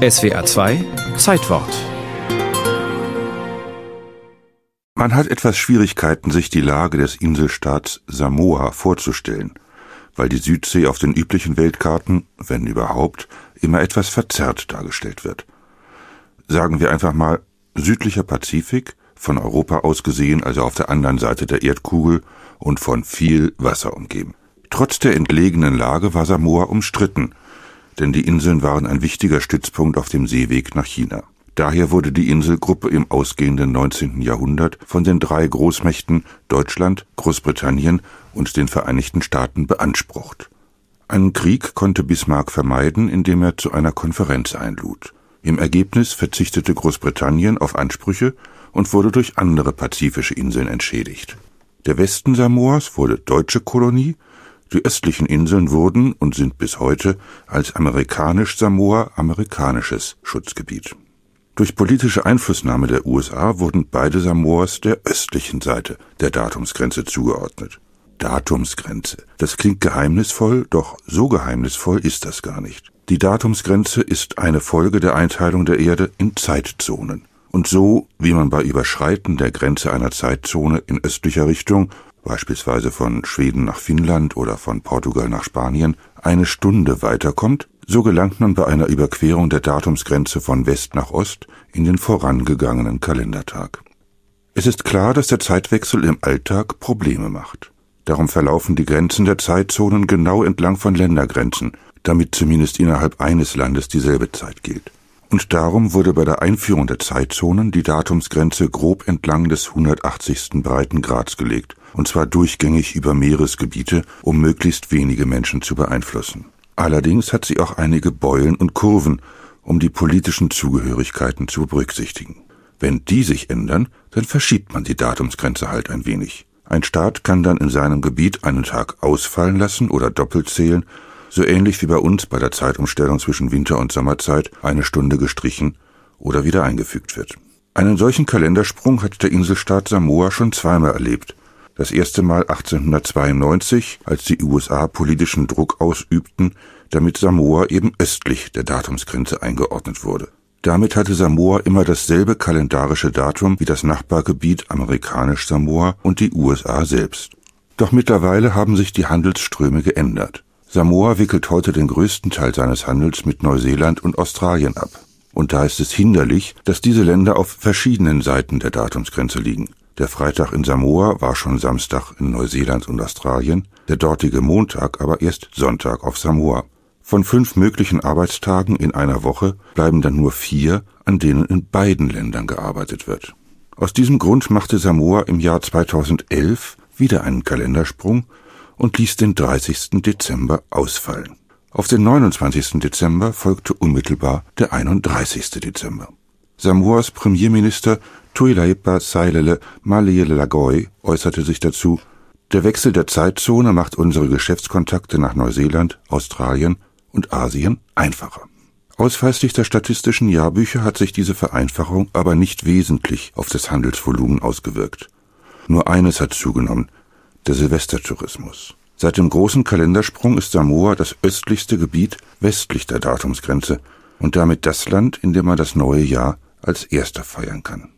SWR 2 Zeitwort Man hat etwas Schwierigkeiten, sich die Lage des Inselstaats Samoa vorzustellen, weil die Südsee auf den üblichen Weltkarten, wenn überhaupt, immer etwas verzerrt dargestellt wird. Sagen wir einfach mal südlicher Pazifik, von Europa aus gesehen, also auf der anderen Seite der Erdkugel und von viel Wasser umgeben. Trotz der entlegenen Lage war Samoa umstritten, denn die Inseln waren ein wichtiger Stützpunkt auf dem Seeweg nach China. Daher wurde die Inselgruppe im ausgehenden 19. Jahrhundert von den drei Großmächten Deutschland, Großbritannien und den Vereinigten Staaten beansprucht. Einen Krieg konnte Bismarck vermeiden, indem er zu einer Konferenz einlud. Im Ergebnis verzichtete Großbritannien auf Ansprüche und wurde durch andere pazifische Inseln entschädigt. Der Westen Samoas wurde deutsche Kolonie, die östlichen Inseln wurden und sind bis heute als amerikanisch Samoa amerikanisches Schutzgebiet. Durch politische Einflussnahme der USA wurden beide Samoas der östlichen Seite der Datumsgrenze zugeordnet. Datumsgrenze. Das klingt geheimnisvoll, doch so geheimnisvoll ist das gar nicht. Die Datumsgrenze ist eine Folge der Einteilung der Erde in Zeitzonen. Und so, wie man bei Überschreiten der Grenze einer Zeitzone in östlicher Richtung, beispielsweise von Schweden nach Finnland oder von Portugal nach Spanien, eine Stunde weiterkommt, so gelangt man bei einer Überquerung der Datumsgrenze von West nach Ost in den vorangegangenen Kalendertag. Es ist klar, dass der Zeitwechsel im Alltag Probleme macht. Darum verlaufen die Grenzen der Zeitzonen genau entlang von Ländergrenzen, damit zumindest innerhalb eines Landes dieselbe Zeit gilt. Und darum wurde bei der Einführung der Zeitzonen die Datumsgrenze grob entlang des 180. Breitengrads gelegt, und zwar durchgängig über Meeresgebiete, um möglichst wenige Menschen zu beeinflussen. Allerdings hat sie auch einige Beulen und Kurven, um die politischen Zugehörigkeiten zu berücksichtigen. Wenn die sich ändern, dann verschiebt man die Datumsgrenze halt ein wenig. Ein Staat kann dann in seinem Gebiet einen Tag ausfallen lassen oder doppelt zählen so ähnlich wie bei uns bei der Zeitumstellung zwischen Winter- und Sommerzeit eine Stunde gestrichen oder wieder eingefügt wird. Einen solchen Kalendersprung hat der Inselstaat Samoa schon zweimal erlebt. Das erste Mal 1892, als die USA politischen Druck ausübten, damit Samoa eben östlich der Datumsgrenze eingeordnet wurde. Damit hatte Samoa immer dasselbe kalendarische Datum wie das Nachbargebiet amerikanisch Samoa und die USA selbst. Doch mittlerweile haben sich die Handelsströme geändert. Samoa wickelt heute den größten Teil seines Handels mit Neuseeland und Australien ab. Und da ist es hinderlich, dass diese Länder auf verschiedenen Seiten der Datumsgrenze liegen. Der Freitag in Samoa war schon Samstag in Neuseeland und Australien, der dortige Montag aber erst Sonntag auf Samoa. Von fünf möglichen Arbeitstagen in einer Woche bleiben dann nur vier, an denen in beiden Ländern gearbeitet wird. Aus diesem Grund machte Samoa im Jahr 2011 wieder einen Kalendersprung und ließ den 30. Dezember ausfallen. Auf den 29. Dezember folgte unmittelbar der 31. Dezember. Samoas Premierminister Tuilaipa Sailele Lagoi äußerte sich dazu, der Wechsel der Zeitzone macht unsere Geschäftskontakte nach Neuseeland, Australien und Asien einfacher. Ausweislich der statistischen Jahrbücher hat sich diese Vereinfachung aber nicht wesentlich auf das Handelsvolumen ausgewirkt. Nur eines hat zugenommen, der Silvestertourismus. Seit dem großen Kalendersprung ist Samoa das östlichste Gebiet westlich der Datumsgrenze und damit das Land, in dem man das neue Jahr als erster feiern kann.